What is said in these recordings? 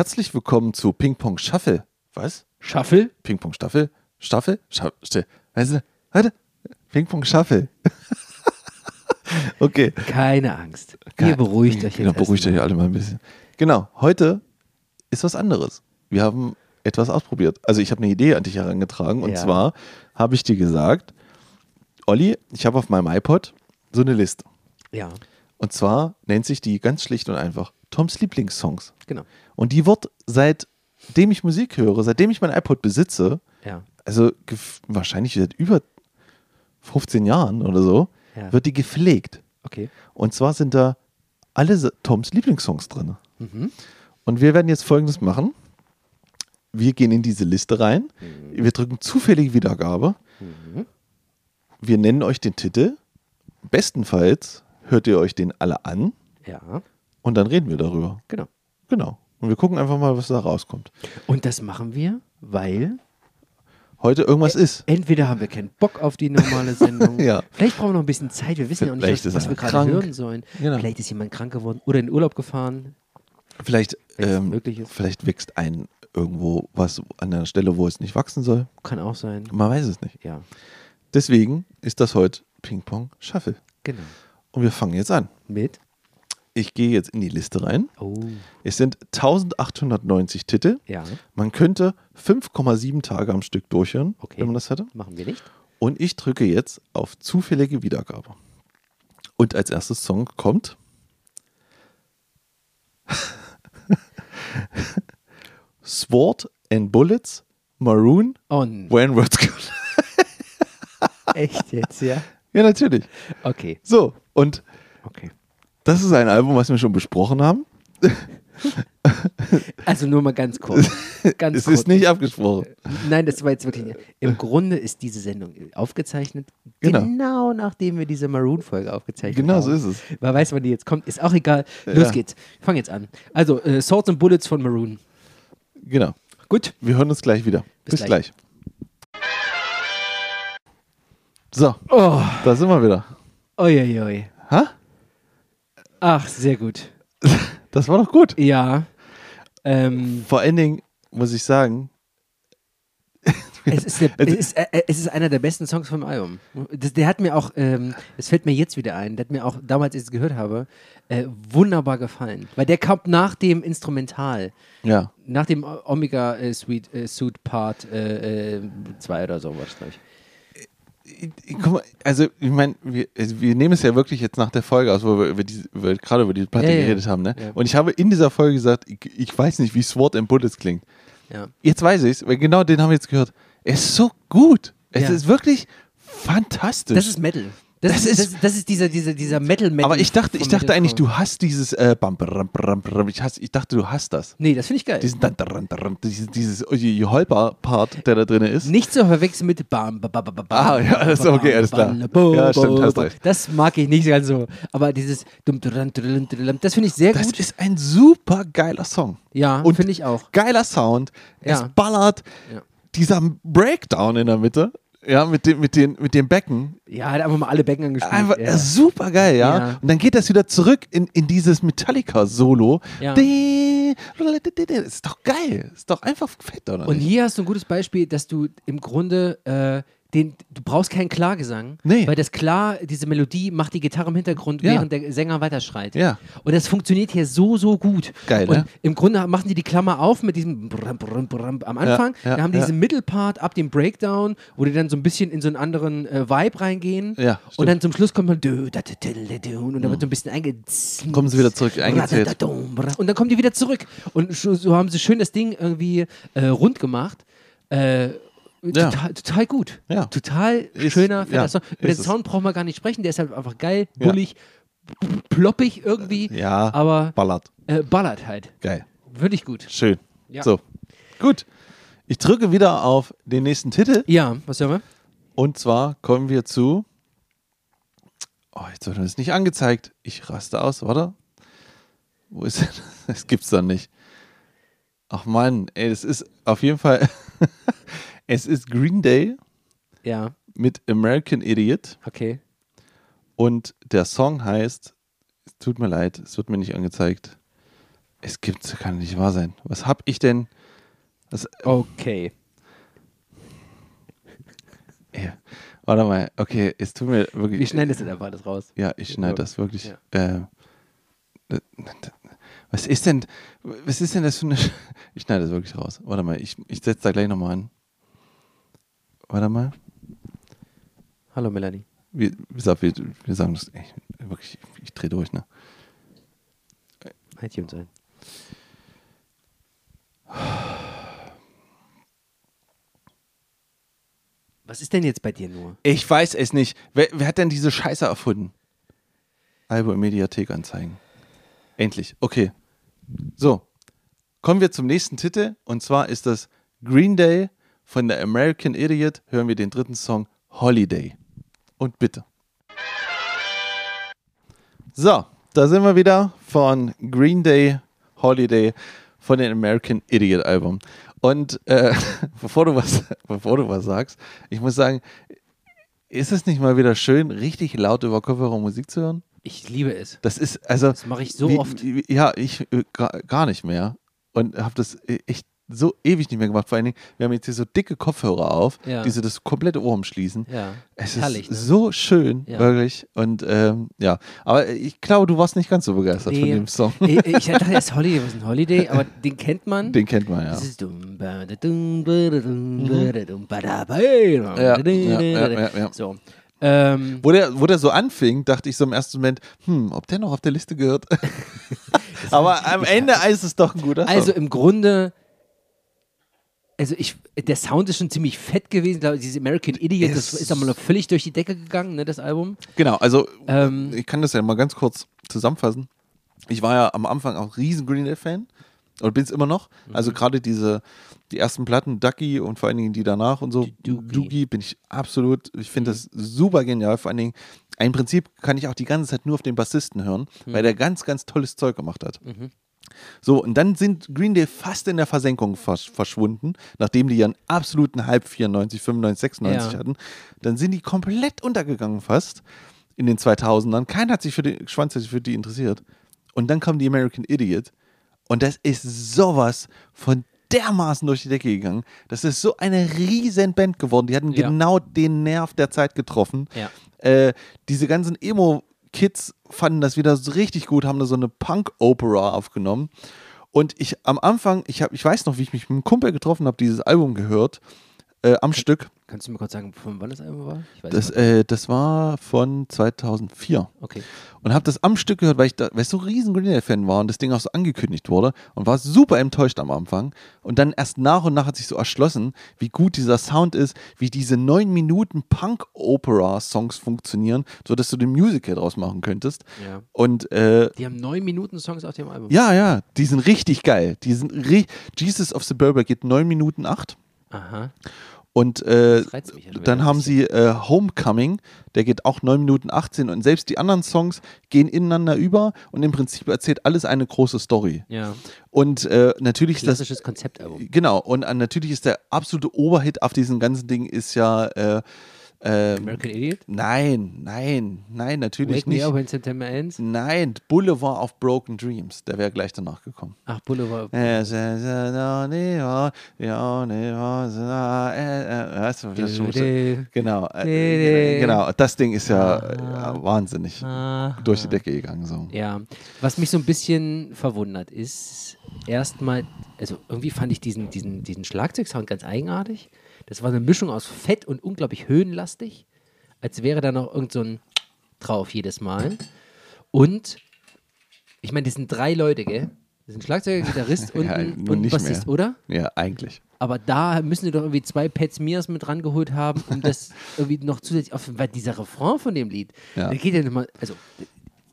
Herzlich willkommen zu Ping Pong Shuffle. Was? Shuffle? Ping Pong Staffel? Staffel? Staffel? Weißt du, warte. Ping Pong Shuffle. okay. Keine Angst. Ihr beruhigt euch Genau, jetzt. beruhigt euch alle mal ein bisschen. Genau, heute ist was anderes. Wir haben etwas ausprobiert. Also ich habe eine Idee an dich herangetragen und Ja. zwar habe ich dir gesagt, Olli, ich habe auf meinem iPod so eine Liste. Ja, Und zwar nennt sich die ganz schlicht und einfach Toms Lieblingssongs. genau. Und die wird seitdem ich Musik höre, seitdem ich mein iPod besitze, Ja. also wahrscheinlich seit über 15 Jahren oder so, Ja. wird die gepflegt. Okay. Und zwar sind da alle Toms Lieblingssongs drin. Mhm. Und wir werden jetzt folgendes machen. Wir gehen in diese Liste rein. Wir drücken zufällige Wiedergabe. Mhm. Wir nennen euch den Titel. Bestenfalls hört ihr euch den alle an Ja, und dann reden wir darüber. genau. Genau. Und wir gucken einfach mal, was da rauskommt. Und das machen wir, weil Heute irgendwas ist. entweder haben wir keinen Bock auf die normale Sendung, Ja. vielleicht brauchen wir noch ein bisschen Zeit, wir wissen ja auch nicht, Vielleicht was, was wir gerade hören sollen. Genau. Vielleicht ist jemand krank geworden oder in Urlaub gefahren. Vielleicht, ähm, vielleicht wächst ein irgendwo was an einer Stelle, wo es nicht wachsen soll. Kann auch sein. Man weiß es nicht. Ja, Deswegen ist das heute Ping-Pong Shuffle. genau. Und wir fangen jetzt an. Mit? Ich gehe jetzt in die Liste rein. Oh, Es sind 1890 Titel. ja, Man könnte 5,7 Tage am Stück durchhören, Okay. wenn man das hätte. machen wir nicht. Und ich drücke jetzt auf zufällige Wiedergabe. Und als erstes Song kommt Sword and Bullets, Maroon, Und When Words Collide. echt jetzt, ja? Ja, natürlich. Okay, So, und okay. das ist ein Album, was wir schon besprochen haben. Also nur mal ganz kurz. Ganz es kurz. ist nicht abgesprochen. Nein, das war jetzt wirklich nicht. Im Grunde ist diese Sendung aufgezeichnet, Genau. genau, nachdem wir diese Maroon-Folge aufgezeichnet Genau haben. so ist es. Man weiß, wann die jetzt kommt, ist auch egal. Los Ja. geht's. Fang jetzt an. Also, äh, Swords and Bullets von Maroon. Genau. Gut. Wir hören uns gleich wieder. Bis, Bis gleich. gleich. So, Oh, da sind wir wieder. Oi. Ha? Ach, sehr gut. Das war doch gut. Ja. Ähm, Vor allen Dingen muss ich sagen, es, ist der, es, ist, äh, es ist einer der besten Songs vom Album. Das, der hat mir auch, ähm, das fällt mir jetzt wieder ein, der hat mir auch damals, als ich es gehört habe, äh, wunderbar gefallen. Weil der kommt nach dem Instrumental. ja, Nach dem Omega äh, Suite, äh, Suit Part 2 äh, zwei oder sowas, glaube ich. Ich- guck mal, also ich meine, wir, also wir nehmen es ja wirklich jetzt nach der Folge aus, wo wir, über diese, über, gerade über die Platte Ja, ja, geredet haben. Ne? ja. Und ich habe in dieser Folge gesagt, ich, ich weiß nicht, wie Sword and Bullets klingt. Ja. Jetzt weiß ich es, weil genau den haben wir jetzt gehört. Es ist so gut. Es Ja. ist wirklich fantastisch. Das ist Metal. Das, Das ist, das, das ist dieser, dieser, dieser Metal-Metal. Aber ich dachte, ich dachte eigentlich, du hast dieses äh, bam, bam, bam, bam, ich, hasse, ich dachte, du hast das. Nee, das finde ich geil. Diesen dieses, dieses Holper-Part, der da drin ist. Nicht zu verwechseln mit Bam, ba, ba, ba, ba, Ah, ja, alles okay, alles klar. Ja, stimmt, hast recht. Das mag ich nicht ganz so. Aber dieses das finde ich sehr Das gut. ist ein super geiler Song. Ja, Und- finde ich auch. Geiler Sound. Ja. Es ballert. Ja. Dieser Breakdown in der Mitte. Ja, mit dem, mit den, mit dem Becken. Ja, hat einfach mal alle Becken angespielt. Einfach ja. super geil, ja? Ja. Und dann geht das wieder zurück in, in dieses Metallica-Solo. Ja. Ist doch geil. Ist doch einfach fett, oder? Und nicht? hier hast du ein gutes Beispiel, dass du im Grunde äh, den, du brauchst keinen Klargesang, Nee. weil das Klar, diese Melodie macht die Gitarre im Hintergrund, Ja. während der Sänger weiterschreit. Ja. Und das funktioniert hier so, so gut. Geil, Und ne? im Grunde machen die die Klammer auf mit diesem Brrrm, Brrrm, Brrrm am Anfang, ja, dann haben die ja. diesen Mittelpart ab dem Breakdown, wo die dann so ein bisschen in so einen anderen äh, Vibe reingehen. Ja, und dann zum Schluss kommt man und dann wird so ein bisschen einge... Kommen sie wieder zurück, eingezählt. Und dann kommen die wieder zurück. Und so so haben sie schön das Ding irgendwie äh, rund gemacht. Äh, Ja. total, total gut. Ja. Total Ist- schöner, ja, Song. Über den. Sound brauchen wir gar nicht sprechen. Der ist halt einfach geil, bullig, ploppig irgendwie. Ja, Aber ballert. äh, ballert halt. Geil. Wirklich gut. Schön. Ja. So. Gut. Ich drücke wieder auf den nächsten Titel. Ja, was hören wir? Und zwar kommen wir zu. Oh, jetzt wird mir das nicht angezeigt. Ich raste aus, warte. Wo ist denn? Das gibt's dann nicht. Ach Mann, ey, es ist auf jeden Fall. es ist Green Day Ja, mit American Idiot. okay. Und der Song heißt. Es tut mir leid, es wird mir nicht angezeigt. Es gibt, kann nicht wahr sein. Was hab ich denn? Was, Okay. ja. Warte mal, okay, es tut mir wirklich. Wir schneiden das jetzt einfach alles raus. Ja, ich schneide das wirklich. Ja. Äh, was ist denn, was ist denn das für eine, ich schneide das wirklich raus. Warte mal, ich, ich setze da gleich nochmal an. Warte mal. Hallo Melanie. Wir, pass auf, wir, wir sagen das, ey, wirklich, ich, ich drehe durch, ne? iTunes ein. Was ist denn jetzt bei dir nur? Ich weiß es nicht. Wer, wer hat denn diese Scheiße erfunden? Im Mediathek anzeigen. Endlich. Okay. So. Kommen wir zum nächsten Titel. Und zwar ist das Green Day von der American Idiot. Hören wir den dritten Song Holiday. Und bitte. So, da sind wir wieder von Green Day Holiday von dem American Idiot Album. Und äh, bevor, du was, bevor du was sagst, ich muss sagen, ist es nicht mal wieder schön, richtig laut über Kopfhörer Musik zu hören? Ich liebe es. Das ist, also. Das mache ich so wie, oft. Wie, ja, ich äh, gar, gar nicht mehr. Und habe das äh, echt so ewig nicht mehr gemacht. Vor allen Dingen, wir haben jetzt hier so dicke Kopfhörer auf, Ja. die so das komplette Ohr umschließen. Ja. Es Herrlich, ist ne? so schön, Ja. wirklich. Und ähm, ja, aber ich glaube, du warst nicht ganz so begeistert von Nee. dem Song. Ich, ich dachte erst Holiday, was ist ein Holiday? Aber den kennt man. Den kennt man ja. Das ist. So. Ähm, Wo der, wo der so anfing, dachte ich so im ersten Moment, hm, ob der noch auf der Liste gehört. aber am Ende ist es doch ein guter Song. also im Grunde, also ich, der Sound ist schon ziemlich fett gewesen. glaube ich, Dieses American Idiot, das ist einmal noch völlig durch die Decke gegangen, ne, das Album. Genau, also Ähm, ich kann das ja mal ganz kurz zusammenfassen. Ich war ja am Anfang auch riesen Green Day-Fan und bin es immer noch. Mhm. Also gerade diese, die ersten Platten, Ducky und vor allen Dingen die danach und so, Doogie. Doogie, bin ich absolut, ich finde das super genial. Vor allen Dingen, im Prinzip kann ich auch die ganze Zeit nur auf den Bassisten hören, Mhm. weil der ganz, ganz tolles Zeug gemacht hat. So, und dann sind Green Day fast in der Versenkung versch verschwunden, nachdem die einen absoluten Hype 94, 95, 96 Ja. hatten. Dann sind die komplett untergegangen fast in den 2000ern. Keiner hat sich für die, Schwanz hat sich für die interessiert. Und dann kam die American Idiot. Und das ist sowas von dermaßen durch die Decke gegangen. Das ist so eine riesen Band geworden. Die hatten Ja. genau den Nerv der Zeit getroffen. Ja. Äh, diese ganzen Emo-Kids fanden das wieder so richtig gut, haben da so eine Punk-Opera aufgenommen. Und ich am Anfang, ich, hab, ich weiß noch, wie ich mich mit einem Kumpel getroffen habe, dieses Album gehört, äh, am Stück. Kannst du mir kurz sagen, von wann das Album war? Ich weiß Das, äh, das war von 2004. Okay. Und habe das am Stück gehört, weil ich, da, weil ich so ein riesen Green Day-Fan war und das Ding auch so angekündigt wurde und war super enttäuscht am Anfang. Und dann erst nach und nach hat sich so erschlossen, wie gut dieser Sound ist, wie diese neun Minuten Punk-Opera-Songs funktionieren, sodass du den Musical draus machen könntest. Ja. Und äh, Die haben neun Minuten Songs auf dem Album. ja, ja, die sind richtig geil. Die sind Jesus of Suburbia geht neun Minuten acht. Aha. Und äh, schon dann haben sie äh, Homecoming, der geht auch 9 Minuten 18 und selbst die anderen Songs gehen ineinander über und im Prinzip erzählt alles eine große Story. Ja. Und äh, natürlich ist das, Klassisches Konzeptalbum. genau, und äh, natürlich ist der absolute Oberhit auf diesem ganzen Ding ist ja, äh, äh, American Idiot? nein, nein, nein, natürlich Wake Me nicht. Up when September Ends? Nein, Boulevard of Broken Dreams, der wäre gleich danach gekommen. Ach, Boulevard. Das ist schon- Genau, äh, genau. Das Ding ist ja äh, wahnsinnig Ah. durch die Decke gegangen. So. Ja, was mich so ein bisschen verwundert ist, erstmal, also irgendwie fand ich diesen, diesen, diesen Schlagzeugsound ganz eigenartig. Das war eine Mischung aus fett und unglaublich höhenlastig, als wäre da noch irgend so ein drauf jedes Mal. Und, ich meine, das sind drei Leute, gell? Das sind Schlagzeuger, Gitarrist und, Ja, ein- und Bassist, mehr. oder? Ja, eigentlich. Aber da müssen sie doch irgendwie zwei Pat Smears mit rangeholt haben, um das irgendwie noch zusätzlich auf, weil dieser Refrain von dem Lied, Ja. der geht ja nochmal, also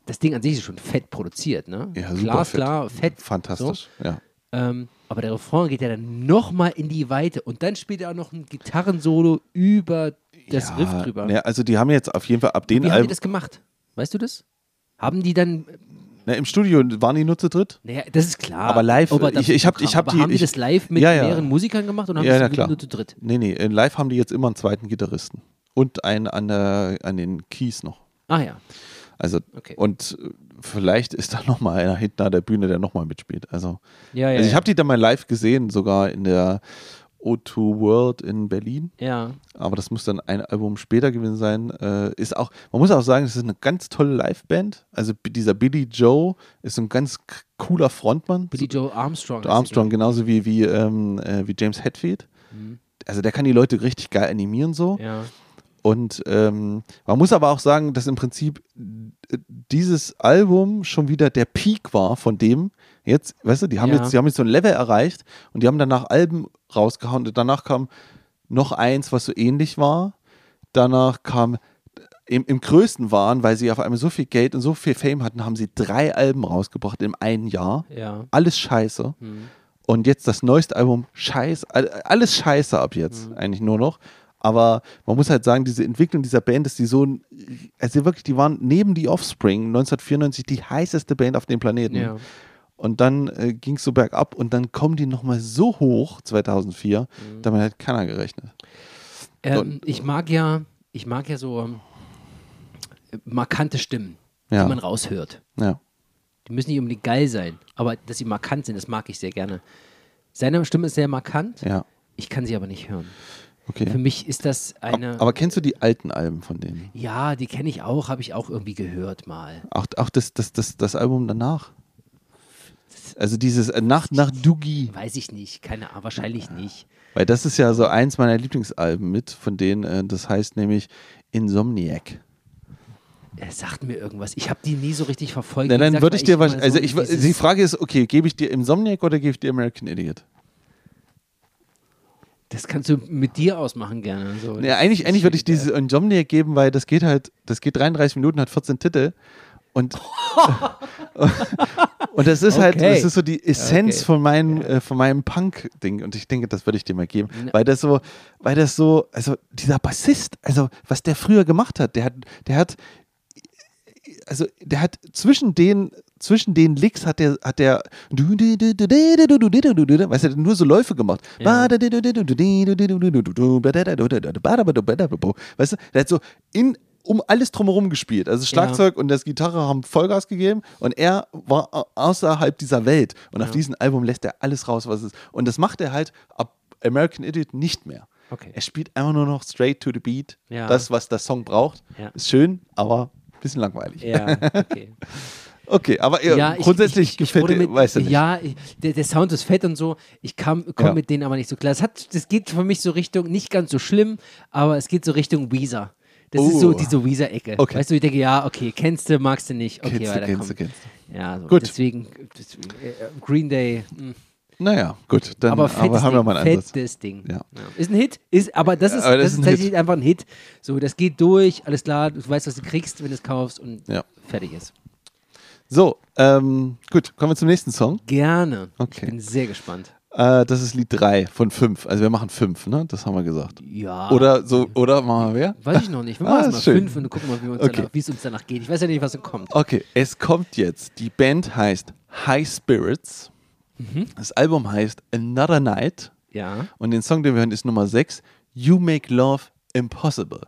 das Ding an sich ist schon fett produziert, ne? Ja, super klar, fett. klar, fett. Fantastisch. Ja. So. Ähm, aber der Refrain geht ja dann nochmal in die Weite und dann spielt er auch noch ein Gitarrensolo über das ja, Riff drüber. Ja, also die haben jetzt auf jeden Fall ab den Wie haben die das gemacht? Weißt du das? Haben die dann, Na, Im Studio waren die nur zu dritt? naja, das ist klar. Aber live, Overdubs- ich- ich hab- ich hab aber die- haben die das live mit Ja, ja. mehreren Musikern gemacht und haben Ja, das ja, nur- zu dritt? Nee, nee, in live haben die jetzt immer einen zweiten Gitarristen. Und einen an, der, an den Keys noch. Ah ja. Also, Okay. und vielleicht ist da nochmal einer hinten an der Bühne, der nochmal mitspielt. Also, Ja, ja. also ich habe die dann mal live gesehen, sogar in der O2 World in Berlin. ja. Aber das muss dann ein Album später gewesen sein. Äh, ist auch, man muss auch sagen, es ist eine ganz tolle Liveband. Also dieser Billy Joe ist so ein ganz cooler Frontmann. Billy Joe Armstrong. Armstrong, genauso wie, wie, ähm, äh, wie James Hetfield. Also der kann die Leute richtig geil animieren so. Ja. Und ähm, man muss aber auch sagen, dass im Prinzip äh, dieses Album schon wieder der Peak war von dem. Jetzt, weißt du, die haben Ja. jetzt, die haben jetzt so ein Level erreicht und die haben danach Alben rausgehauen. Und danach kam noch eins, was so ähnlich war. Danach kam im, im größten waren, weil sie auf einmal so viel Geld und so viel Fame hatten, haben sie drei Alben rausgebracht im einen Jahr. Ja. Alles scheiße. Hm. Und jetzt das neueste Album, scheiße, all- alles scheiße ab jetzt, Mhm. eigentlich nur noch. Aber man muss halt sagen, diese Entwicklung dieser Band, dass die so, also wirklich, die waren neben die Offspring 1994 die heißeste Band auf dem Planeten. Ja. Und dann äh, ging es so bergab und dann kommen die nochmal so hoch 2004, Mhm. damit hat keiner gerechnet. Ähm, ich mag ja, ich mag ja so ähm, markante Stimmen, Ja. die man raushört. Ja. Die müssen nicht unbedingt geil sein, aber dass sie markant sind, das mag ich sehr gerne. Seine Stimme ist sehr markant. Ja. Ich kann sie aber nicht hören. Für Okay. mich ist das eine. Aber, aber kennst du die alten Alben von denen? ja, die kenne ich auch, habe ich auch irgendwie gehört mal. Auch, auch das, das, das, das Album danach? Also dieses äh, nach, nach Doogie. Weiß ich nicht, keine Ahnung, wahrscheinlich nicht. Weil das ist ja so eins meiner Lieblingsalben mit, von denen, äh, das heißt nämlich Insomniac. Er sagt mir irgendwas. Ich habe die nie so richtig verfolgt. Na, Wie dann würde ich dir wahrscheinlich, also so ich, die Frage ist, okay, gebe ich dir Insomniac oder gebe ich dir American Idiot? Das kannst du mit dir ausmachen gerne. So. Ja, eigentlich, eigentlich würde ich diese Insomniac geben, weil das geht halt, das geht 33 Minuten, hat 14 Titel und und das ist halt, Okay. das ist so die Essenz Okay. von meinem, äh, von meinem Punk-Ding und ich denke, das würde ich dir mal geben, Ja. weil das so, weil das so, also dieser Bassist, also was der früher gemacht hat, der hat, der hat, also der hat zwischen den zwischen den Licks hat der hat der weißt du, nur so Läufe gemacht. Ja. Weißt du, der hat so in um alles drumherum gespielt. Also Schlagzeug und das Gitarre haben Vollgas gegeben und er war au- außerhalb dieser Welt. Und auf Ja. diesem Album lässt er alles raus, was es ist. Und das macht er halt ab American Idiot nicht mehr. Okay. Er spielt einfach nur noch straight to the beat. Ja. Das, was der Song braucht. Ja. Ist schön, aber ein bisschen langweilig. Ja, okay. Okay, aber ja, Ja, ich- grundsätzlich ich, ich, gefällt wurde dir, mit, weißt du nicht. Ja, ich, der, der Sound ist fett und so. Ich komme Ja. mit denen aber nicht so klar. Das, hat, das geht für mich so Richtung, nicht ganz so schlimm, aber es geht so Richtung Weezer. Das ist so Oh. diese Weezer-Ecke. Okay. Weißt du, ich denke, ja, okay, kennst du, magst du nicht. Okay, Kennst du, weiter kennst du, kennst Ja, so. Gut. Deswegen, deswegen äh, Green Day, mh. Naja, gut, dann aber aber, haben wir Ding. mal einen Ansatz. fettes Ding. Ja. Ist ein Hit, ist, aber das ist, Aber das das ist ist ein tatsächlich einfach ein Hit. So, das geht durch, alles klar, du weißt, was du kriegst, wenn du es kaufst und Ja. fertig ist. So, ähm, gut, kommen wir zum nächsten Song. Gerne. Okay. Ich bin sehr gespannt. Äh, das ist Lied 3 von 5. Also wir machen 5, ne? Das haben wir gesagt. Ja. Oder so, oder machen wir wer? Weiß ich noch nicht. Wir Ah, machen ist mal schön. fünf und dann gucken wir, wie Okay. es uns danach geht. Ich weiß ja nicht, was so kommt. Okay, es kommt jetzt. Die Band heißt High Spirits. Mhm. Das Album heißt Another Night. Ja. Und den Song, den wir hören, ist Nummer 6. You Make Love Impossible.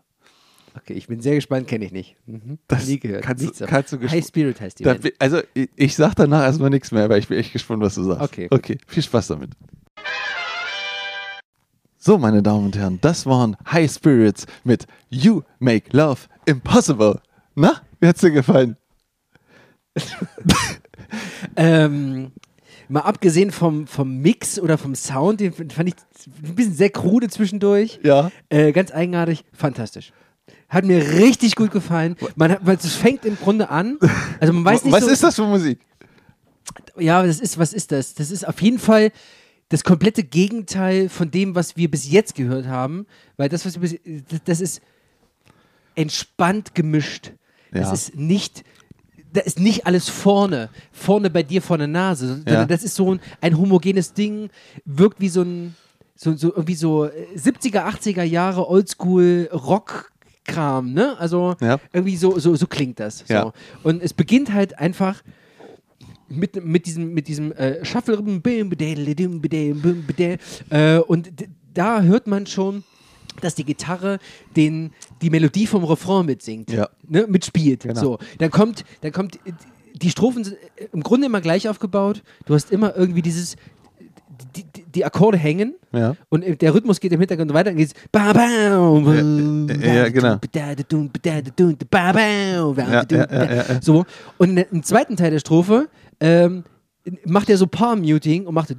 Okay, ich bin sehr gespannt, kenne ich nicht. Mhm. Das Nie gehört. kannst du- Nichts kannst du High Spirit heißt die Da, also, ich, ich sag danach erstmal nichts mehr, weil ich bin echt gespannt, was du sagst. Okay, gut. Okay, viel Spaß damit. So, meine Damen und Herren, das waren High Spirits mit You Make Love Impossible. Na, wie hat's dir gefallen? Ähm, mal abgesehen vom, vom Mix oder vom Sound, den fand ich ein bisschen sehr krude zwischendurch. Ja. Äh, ganz eigenartig, fantastisch. Hat mir richtig gut gefallen. Man hat, weil es fängt im Grunde an. Also man weiß nicht was so, ist das für Musik? Ja, das ist, was ist das? Das ist auf jeden Fall das komplette Gegenteil von dem, was wir bis jetzt gehört haben. Weil das, was wir bis, das- das ist entspannt gemischt. Das Ja. ist nicht, da ist nicht alles vorne, vorne bei dir vor der Nase, Ja. das ist so ein, ein homogenes Ding, wirkt wie so ein, so, so irgendwie so äh, 70er, 80er Jahre Oldschool Rock-Kram, ne? Also Ja. irgendwie so, so, so klingt das. So. Ja. Und es beginnt halt einfach mit, mit diesem, mit diesem äh, Shuffle äh, und da hört man schon, dass die Gitarre den, die Melodie vom Refrain mitsingt, Ja. ne, mitspielt. Genau. So, dann kommt, dann kommt, die Strophen sind äh, im Grunde immer gleich aufgebaut. Du hast immer irgendwie dieses, die, die, Akkorde hängen Ja. und der Rhythmus geht im Hintergrund weiter, dann geht's ba ba Ja, ja, genau. so und im zweiten Teil der Strophe ähm, macht er so Palm-Muting und macht die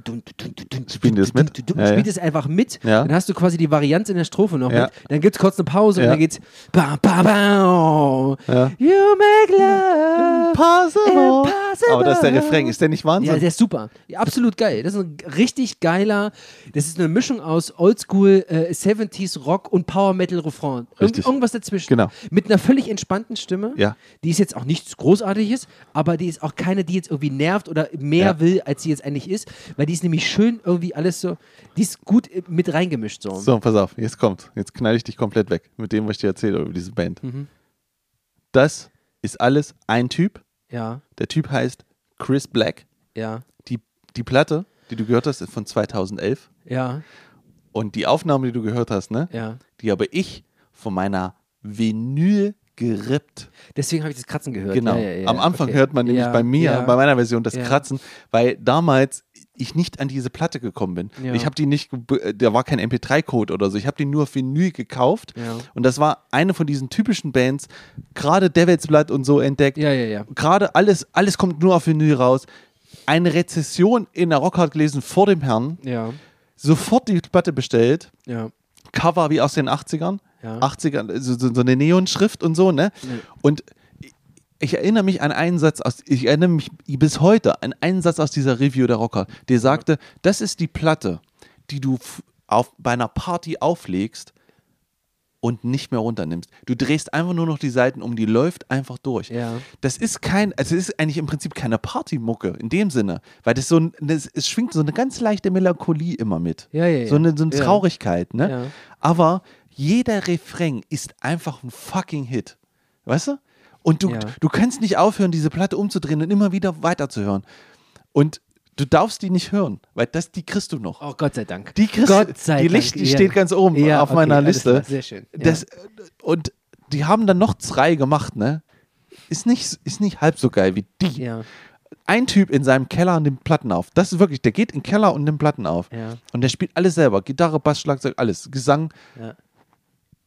das mit? dun, Ja, ja. spielt es einfach mit Ja. dann hast du quasi die Varianz in der Strophe noch mit dann gibt's kurz eine Pause und dann geht's ba ba ba Ja. you make love Impossible. Impossible. Aber das ist der Refrain. Ist der nicht Wahnsinn? ja, der ist super. Ja, absolut geil. Das ist ein richtig geiler, das ist eine Mischung aus Oldschool, äh, 70s Rock und Power Metal Refrain. Irg Richtig. irgendwas dazwischen. Genau. Mit einer völlig entspannten Stimme. Ja. Die ist jetzt auch nichts Großartiges, aber die ist auch keine, die jetzt irgendwie nervt oder mehr Ja. will, als sie jetzt eigentlich ist, weil die ist nämlich schön irgendwie alles so, die ist gut mit reingemischt so. So, pass auf, jetzt kommt. Jetzt knall ich dich komplett weg mit dem, was ich dir erzähle über diese Band. Mhm. Das ist alles ein Typ. Ja, Der Typ heißt Chris Black. ja, Die, die Platte, die du gehört hast, ist von 2011. ja, Und die Aufnahme, die du gehört hast, ne? ja. Die habe ich von meiner Vinyl gerippt. Deswegen habe ich das Kratzen gehört. Genau. Ja, ja, ja. Am Anfang Okay. hört man nämlich bei mir, bei meiner Version, das. Kratzen, weil damals ich nicht an diese Platte gekommen bin. Ja. Ich habe die nicht, äh, da war kein MP3-Code oder so. Ich habe die nur auf Vinyl gekauft. Ja. Und das war eine von diesen typischen Bands, gerade Devil's Blood und so entdeckt. Ja, ja, ja. Gerade alles, alles kommt nur auf Vinyl raus. Eine Rezession in der Rockhard gelesen vor dem Herrn. Ja, Sofort die Platte bestellt. ja. Cover wie aus den 80ern. Ja. 80ern, so, so, eine Neonschrift und so, ne? Und ich, erinnere mich an einen Satz aus, ich erinnere mich bis heute an einen Satz aus dieser Review der Rocker, der sagte, das ist die Platte, die du auf, bei einer Party auflegst und nicht mehr runternimmst. Du drehst einfach nur noch die Seiten um, die läuft einfach durch. Ja. Das ist kein, also es ist eigentlich im Prinzip keine Partymucke in dem Sinne, weil das so ein, das, es schwingt so eine ganz leichte Melancholie immer mit. Ja, ja, ja. So eine, so eine. Traurigkeit, ne? Aber jeder Refrain ist einfach ein fucking Hit. Weißt du? Und du, Ja. du kannst nicht aufhören, diese Platte umzudrehen und immer wieder weiterzuhören. Und du darfst die nicht hören, weil das, die kriegst du noch. Oh, Gott sei Dank. Die kriegst Gott sei die, Dank. Licht, die ja. steht ganz oben Ja, auf okay, meiner Liste. sehr schön. Das, und die haben dann noch zwei gemacht, ne? Ist nicht, ist nicht halb so geil wie die. Ja. Ein Typ in seinem Keller nimmt Platten auf. Das ist wirklich, der geht in den Keller und nimmt Platten auf. Ja. Und der spielt alles selber. Gitarre, Bass, Schlagzeug, alles. Gesang. Ja.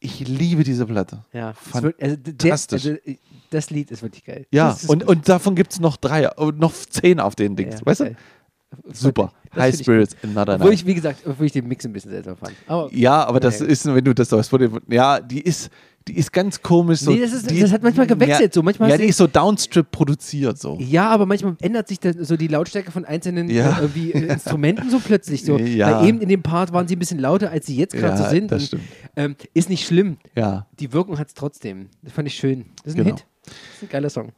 Ich liebe diese Platte. Ja, wird- also, Fantastisch. also, das Lied ist wirklich geil. Ja, Das und, und davon gibt es noch drei, und noch zehn auf den Dings. Ja, weißt du? Super. High Spirits, another night. ich, wie gesagt, obwohl ich den Mix ein bisschen seltsam fand. Aber Ja, aber das Ja. ist, wenn du das sagst, ja, die ist, die ist ganz komisch. So, Nee, das ist- die, das hat manchmal gewechselt, Ja, so. Manchmal ja, die ist so Downstrip produziert, so. Ja, aber manchmal ändert sich dann so die Lautstärke von einzelnen Ja. äh, äh, Instrumenten so plötzlich. So. Ja. Weil eben in dem Part waren sie ein bisschen lauter, als sie jetzt gerade Ja, so sind. das Und, stimmt. Ähm, ist nicht schlimm. Ja. Die Wirkung hat es trotzdem. Das fand ich schön. Das ist ein Genau. Hit. Das ist ein geiler Song.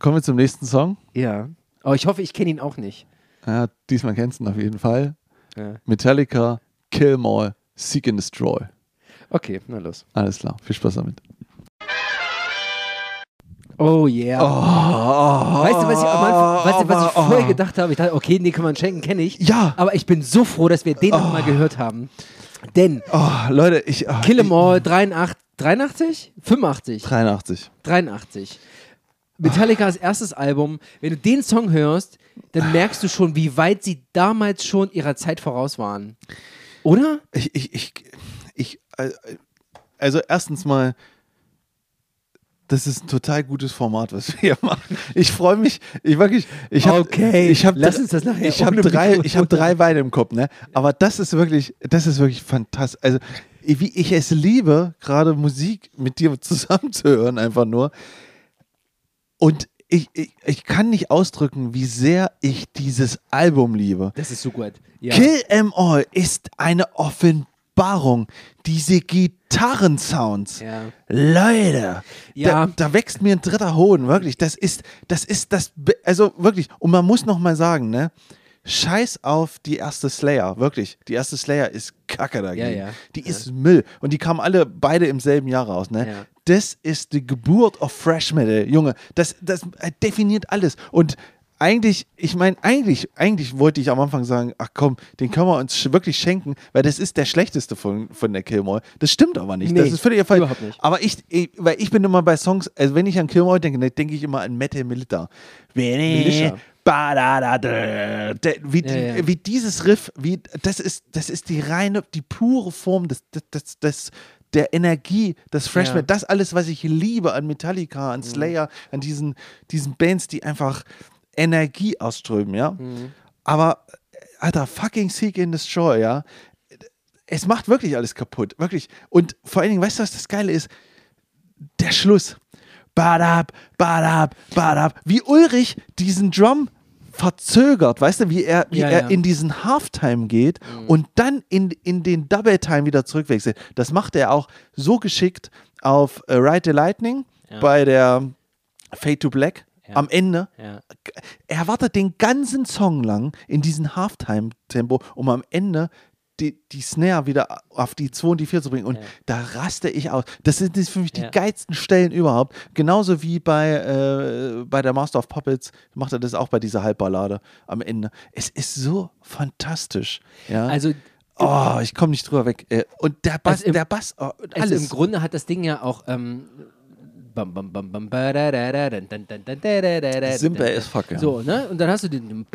Kommen wir zum nächsten Song. Ja. Aber ich hoffe, ich kenne ihn auch nicht. Ja, diesmal kennst du ihn auf jeden Fall. Metallica, Kill 'Em All, Seek and Destroy. Okay, na los. Alles klar, viel Spaß damit. Oh yeah. weißt du, was ich, Anfang, weißt du, was ich vorher gedacht habe? Ich dachte, okay, den kann man schenken, kenne ich. Ja. Aber ich bin so froh, dass wir den noch mal gehört haben. Denn Oh, Leute, ich. Oh, Kill 'Em All 83, 83? 85? 83. 83. Metallicas erstes Album. Wenn du den Song hörst, dann merkst du schon, wie weit sie damals schon ihrer Zeit voraus waren. Oder? Ich, ich, ich, ich, äh, also erstens mal, das ist ein total gutes Format, was wir hier machen. Ich freue mich, ich wirklich, ich habe, Okay, ich habe, lass uns das nachher ich habe drei, ich habe drei Weine im Kopf, ne? Aber das ist wirklich, das ist wirklich fantastisch. Also wie ich es liebe, gerade Musik mit dir zusammenzuhören, einfach nur. Und ich, ich, ich kann nicht ausdrücken, wie sehr ich dieses Album liebe. Das ist so gut. Ja. Kill 'Em All ist eine Offenbarung. Diese Gitarrensounds. Ja. Leute, Ja. da, da wächst mir ein dritter Hoden, wirklich. Das ist, das ist das, also wirklich. Und man muss noch mal sagen, ne? Scheiß auf die erste Slayer, wirklich. Die erste Slayer ist Kacke dagegen. Ja, ja. Die ist Müll. Und die kamen alle beide im selben Jahr raus, ne? Ja. Das ist die Geburt of Fresh Metal, Junge. Das, das definiert alles. Und eigentlich, ich meine, eigentlich, eigentlich wollte ich am Anfang sagen, ach komm, den können wir uns wirklich schenken, weil das ist der schlechteste von, von der Killmoy. Das stimmt aber nicht. das Nee, ist völlig falsch. überhaupt nicht. Aber ich, ich, weil ich bin immer bei Songs, also wenn ich an Killmoy denke, dann denke ich immer an Metal. Militia. Der- Wie, Ja, ja. wie dieses Riff, wie, das ist, das ist die reine, die pure Form des, des, des, des der Energie, das Fresh Ja. Das alles, was ich liebe an Metallica, an Slayer, an diesen, diesen Bands, die einfach Energie ausströmen, ja. Aber, äh, Alter, fucking Seek and Destroy, ja. Es macht wirklich alles kaputt, wirklich. Und vor allen Dingen, weißt du, was das Geile ist? Der Schluss. Badab, badab, badab. Wie Ulrich diesen Drum verzögert, weißt du, wie er, wie Ja, er ja. Mhm. in diesen Halftime geht und dann in, in den Double Time wieder zurückwechselt. Das macht er auch so geschickt auf äh, Ride the Lightning Ja. bei der Fade to Black Ja. am Ende. Ja. Er wartet den ganzen Song lang in diesem Halftime-Tempo, um am Ende die, die Snare wieder auf die 2 und die 4 zu bringen. Und Ja. da raste ich aus. Das sind für mich die Ja. geilsten Stellen überhaupt. Genauso wie bei, äh, bei der Master of Puppets macht er das auch bei dieser Halbballade am Ende. Es ist so fantastisch. Ja? Also, oh, ich komme nicht drüber weg. Äh, Und der Bass, Also im- der Bass, oh, also alles. im Grunde hat das Ding ja auch. Ähm, bam, bam, bam, bam, da, as fuck, ja. So, ne? Und dann hast du den.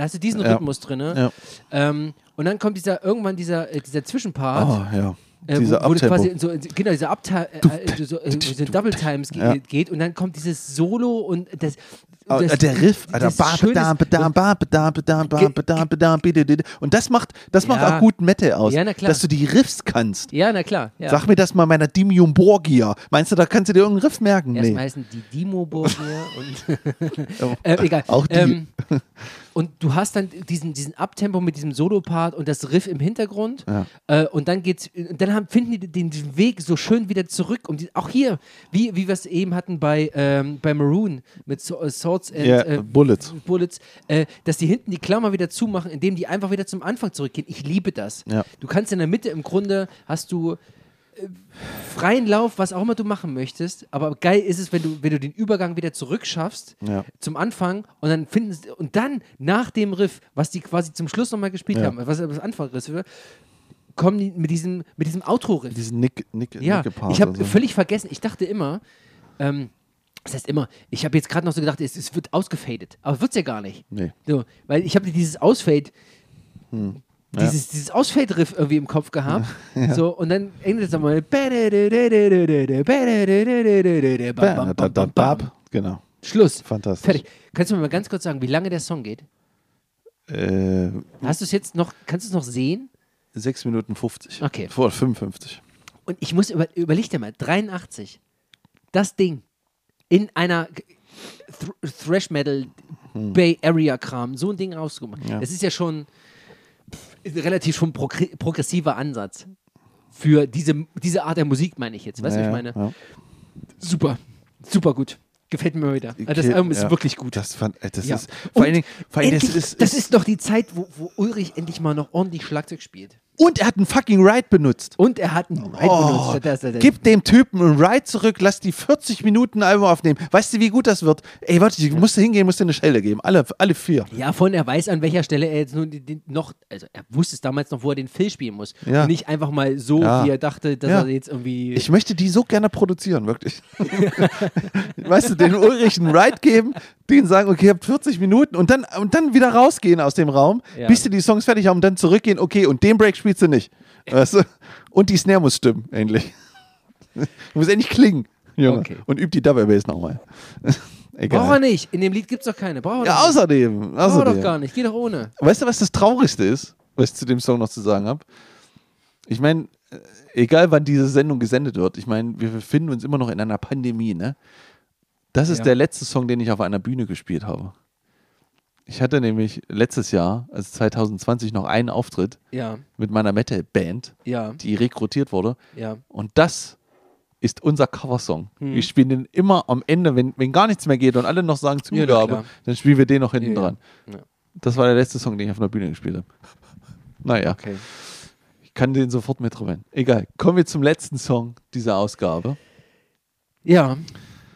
hast du diesen. Rhythmus drin. Ne? Ja. Ähm, und dann kommt dieser irgendwann dieser, äh, dieser Zwischenpart. Oh, ja. Äh, Dieser wo, Abtempo. quasi in so, in- genau, diese Uptime, äh, so, äh, so Double Times ge Ja. geht und dann kommt dieses Solo und das. Äh, das, der Riff, Alter, Und das macht, das macht auch gut Metal aus, ja, dass du die Riffs kannst. Ja, na klar. Ja. Sag mir das mal meiner Dimium Borgia. Meinst du, da kannst du dir irgendeinen Riff merken? Erstmal nee. heißen die Dimo Borgia und. äh, egal. Auch die. Ähm, und du hast dann diesen, diesen Abtempo mit diesem Solo-Part und das Riff im Hintergrund. Ja. Äh, und dann geht's, und dann haben, finden die den, Weg so schön wieder zurück. Um die, auch hier, wie, wie wir es eben hatten bei, ähm, bei Maroon mit so, äh, Swords and Ja, äh, Bullets. Bullets, äh, dass die hinten die Klammer wieder zumachen, indem die einfach wieder zum Anfang zurückgehen. Ich liebe das. Ja. Du kannst in der Mitte im Grunde hast du freien Lauf, was auch immer du machen möchtest, aber geil ist es, wenn du, wenn du den Übergang wieder zurückschaffst Ja. zum Anfang und dann finden und dann nach dem Riff, was die quasi zum Schluss nochmal gespielt Ja. haben, was das Anfangriff kommen die mit diesem, mit diesem Outro-Riff. Diesen Nick, Nick, Ja, Nicke-Part ich habe und so. völlig vergessen, ich dachte immer, ähm, das heißt immer, ich habe jetzt gerade noch so gedacht, es, es wird ausgefadet, aber wird es ja gar nicht. Nee. So, weil ich habe dieses Ausfade, Hm. Dieses, dieses Ausfade-Riff irgendwie im Kopf gehabt. So, und dann endet es bab. Genau. Schluss. Fantastisch. Fertig. Kannst du mir mal ganz kurz sagen, wie lange der Song geht? Äh, Hast du es jetzt noch, kannst du es noch sehen? 6 Minuten 50. Okay. Vor 55. Und ich muss, über, überleg dir mal, 83, das Ding in einer Th Thrash Metal Bay Area Kram, so ein Ding rausgemacht. Ja. Das ist ja schon relativ schon progr progressiver Ansatz für diese, diese Art der Musik, meine ich jetzt. Weißt du, ja, was ich meine? Ja. Super, super gut. Gefällt mir wieder. Also Das Okay, Album ist ja. wirklich gut. Das, fand, äh, das ist vor allen Dingen, vor allen endlich, das ist, das ist doch die Zeit, wo, wo Ulrich endlich mal noch ordentlich Schlagzeug spielt. Und er hat einen fucking Ride benutzt. Und er hat einen Ride Oh, benutzt. Das. Gib dem Typen einen Ride zurück, lass die 40 Minuten Album aufnehmen. Weißt du, wie gut das wird? Ey, warte, ich musste hingehen, musste eine Schelle geben. Alle, alle vier. Ja, von er weiß, an welcher Stelle er jetzt nun den, den noch, also er wusste es damals noch, wo er den Phil spielen muss. Ja. Und nicht einfach mal so, Ja. wie er dachte, dass Ja. er jetzt irgendwie. Ich möchte die so gerne produzieren, wirklich. weißt du, den Ulrich einen Ride geben, denen sagen, okay, ihr habt 40 Minuten und dann, und dann wieder rausgehen aus dem Raum, Ja. bis sie die Songs fertig haben und dann zurückgehen, okay, und den Break spielst du nicht. Weißt du? Und die Snare muss stimmen, endlich. muss endlich klingen, Junge. Okay. Und üb die Double Bass nochmal. Egal. Braucht er nicht. In dem Lied gibt es doch keine. Braucht er ja, nicht. außerdem. Braucht er außerdem. doch gar nicht. Geh doch ohne. Weißt du, was das Traurigste ist, was ich zu dem Song noch zu sagen habe? Ich meine, äh, egal wann diese Sendung gesendet wird, ich meine, wir befinden uns immer noch in einer Pandemie, ne? Das ist Ja. der letzte Song, den ich auf einer Bühne gespielt habe. Ich hatte nämlich letztes Jahr, also 2020, noch einen Auftritt Ja, mit meiner Metal-Band, ja, die rekrutiert wurde. Und das ist unser Coversong. Hm. Wir spielen den immer am Ende, wenn, wenn gar nichts mehr geht und alle noch sagen Zugabe, dann spielen wir den noch hinten dran. Das war der letzte Song, den ich auf einer Bühne gespielt habe. Naja, Okay. ich kann den sofort mitrufen. Egal. Kommen wir zum letzten Song dieser Ausgabe. Ja,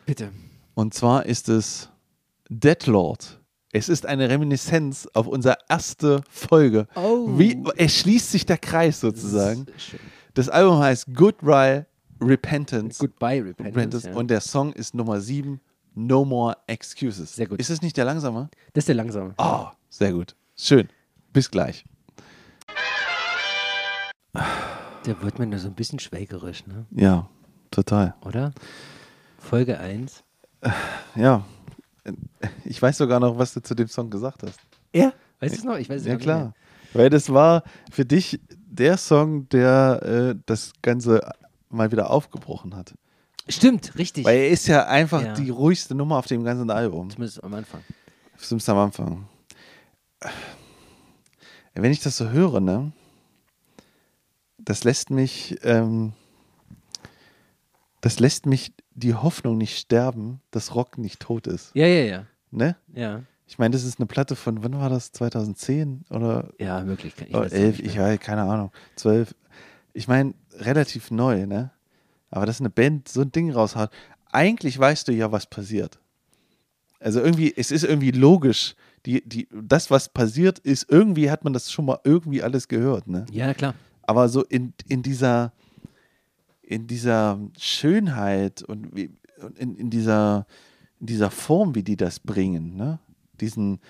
bitte. Und zwar ist es Deadlord. Es ist eine Reminiszenz auf unsere erste Folge. Oh. Wie, es schließt sich der Kreis sozusagen. Das. Das Album heißt Goodbye Repentance. Goodbye, Repentance. Repentance. ja. Und der Song ist Nummer 7, No More Excuses. Sehr gut. Ist es nicht der langsame? Das ist der langsame. Oh, sehr gut. Schön. Bis gleich. Der wird mir nur so ein bisschen schwägerisch, ne? Ja, total. Oder? Folge 1. Ja. Ich weiß sogar noch, was du zu dem Song gesagt hast. Ja? Weißt du es noch? Ich weiß es Ja, klar. Weil das war für dich der Song, der äh, das Ganze mal wieder aufgebrochen hat. mehr. Stimmt, richtig. Weil er ist ja einfach Ja. die ruhigste Nummer auf dem ganzen Album. Zumindest am Anfang. Zumindest am Anfang. Wenn ich das so höre, ne, das lässt mich, ähm, das lässt mich die Hoffnung nicht sterben, dass Rock nicht tot ist. Ja, ja, ja. Ne? Ja, Ich meine, das ist eine Platte von, wann war das? 2010 oder ja möglich. Ich es 11? nicht Ich weiß, keine Ahnung. 12. Ich meine, relativ neu, ne? Aber dass eine Band so ein Ding raushaut, eigentlich weißt du ja, was passiert. Also irgendwie, es ist irgendwie logisch. Die, die, das, was passiert ist, irgendwie hat man das schon mal irgendwie alles gehört, ne? Ja, klar. Aber so in, in dieser in dieser Schönheit und wie, in, in, dieser, in dieser Form, wie die das bringen, ne? Diesen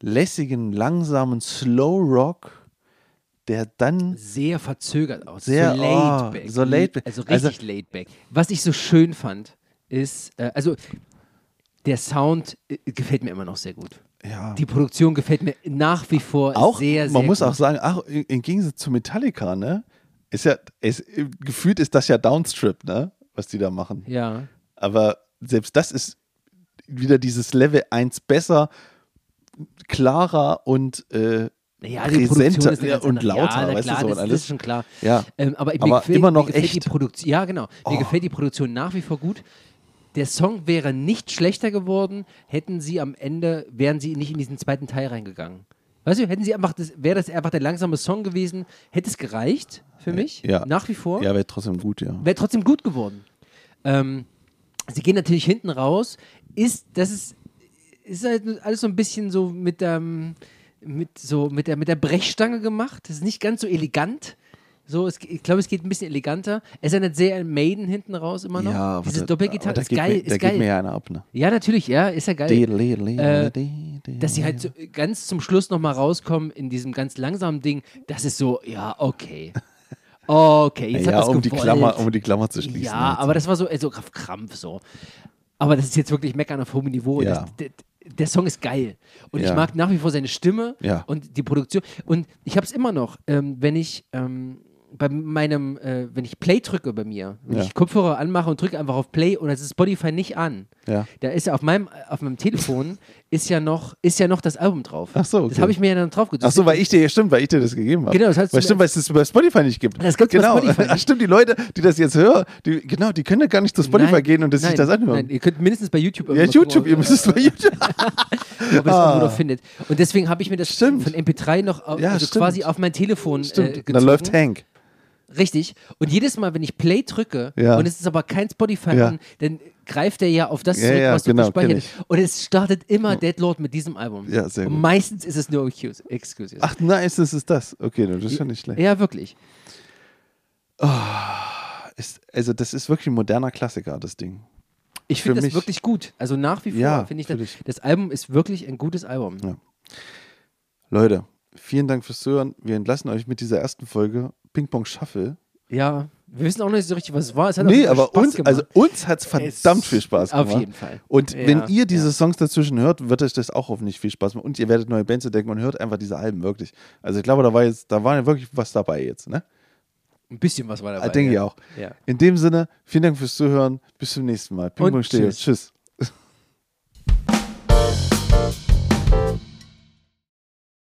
lässigen, langsamen Slow Rock, der dann Sehr verzögert aus. Sehr, so oh, laid back. so laid back. Also Also- richtig laid back. Was ich so schön fand, ist, äh, also der Sound äh, gefällt mir immer noch sehr gut. ja Die Produktion gefällt mir nach wie vor auch sehr, sehr man muss gut. auch sagen, ach, im Gegensatz zu Metallica, ne? Ist ja es, gefühlt ist das ja Downstrip, ne? Was die da machen. Ja. Aber selbst das ist wieder dieses Level 1 besser, klarer und äh, Ja, präsenter ist ja, und lauter, ja, weißt klar, du so das, alles. das ist schon klar. Ja. Ähm, aber mir Aber gefällt, immer noch mir echt. die Produktion. Ja, genau. Mir Oh. gefällt die Produktion nach wie vor gut. Der Song wäre nicht schlechter geworden, hätten sie am Ende, wären sie nicht in diesen zweiten Teil reingegangen. Weißt du, hätten sie einfach, das, wäre das einfach der langsame Song gewesen, hätte es gereicht für mich, Ja. nach wie vor. Ja, wäre trotzdem gut, ja. Wäre trotzdem gut geworden. Ähm, sie gehen natürlich hinten raus. Ist, das ist, ist halt alles so ein bisschen so mit, ähm, mit, so mit, der, mit der Brechstange gemacht. Das ist nicht ganz so elegant. So, es, ich glaube, es geht ein bisschen eleganter. Es ist sehr Maiden hinten raus immer noch. Ja, Diese da- Doppelgitarre ist geil. Mir, ist da geil. geht mir ja einer ab, ne? ja, natürlich, ja, ist ja geil. Äh, dass sie halt so ganz zum Schluss nochmal rauskommen in diesem ganz langsamen Ding, das ist so, ja, okay. Okay, jetzt hat ja, das um die, gewollt. Klammer, um die Klammer zu schließen. Ja, halt. aber das war so, äh, so auf Krampf so. Aber das ist jetzt wirklich Meckern auf hohem Niveau. Ja. Das, der, der Song ist geil. Und ich Ja. mag nach wie vor seine Stimme Ja. und die Produktion. Und ich habe es immer noch, ähm, wenn ich ähm, bei meinem, äh, wenn ich Play drücke bei mir, wenn Ja. ich Kopfhörer anmache und drücke einfach auf Play und es ist Spotify nicht an, Ja. da ist ja auf meinem, auf meinem Telefon ist ja noch, ist ja noch das Album drauf. Ach so, Das okay. habe ich mir ja dann drauf gedrückt. Ach so, weil ich dir, stimmt, weil ich dir das gegeben habe. Genau, das du weil stimmt, weil es das bei Spotify nicht gibt. Das gibt's bei genau. Spotify Ach, nicht. stimmt, die Leute, die das jetzt hören, die, genau, die können ja gar nicht zu Spotify Nein, gehen und das nein, sich das anhören. Nein, ihr könnt mindestens bei YouTube ja, YouTube, ihr müsst es bei YouTube. ob ihr es Ah. noch findet. Und deswegen habe ich mir das Stimmt. von MP3 noch au- Ja, also quasi auf mein Telefon Stimmt, äh, und gezogen. dann läuft Hank. Richtig. Und jedes Mal, wenn ich Play drücke Ja. und es ist aber kein Spotify Ja. an, dann greift er ja auf das zurück, ja, was du genau, gespeichert hast. Und es startet immer Deadlord mit diesem Album. Ja, sehr Und gut. meistens ist es nur Excuse- Excuses. Ach, nice, das ist das. Okay, das ist schon nicht schlecht. Ja, wirklich. Ist, also, das ist wirklich ein moderner Klassiker, das Ding. Ich finde das wirklich gut. Also nach wie vor finde ich das, natürlich. das Album ist wirklich ein gutes Album. Ja. Leute, vielen Dank fürs Zuhören. Wir entlassen euch mit dieser ersten Folge Ping Pong Shuffle. Ja, wir wissen auch nicht so richtig, was es war. Es hat Nee, auch aber Spaß uns, gemacht. also uns hat es verdammt viel Spaß auf gemacht. jeden Fall. Und Ja, wenn ihr diese ja. Songs dazwischen hört, wird euch das auch hoffentlich viel Spaß machen. Und ihr werdet neue Bands entdecken und hört einfach diese Alben wirklich. Also ich glaube, da war jetzt, da war ja wirklich was dabei jetzt, ne? Ein bisschen was war dabei. Denke ich ja. auch. Ja. In dem Sinne, vielen Dank fürs Zuhören. Bis zum nächsten Mal. Ping Und Pong tschüss. Tschüss.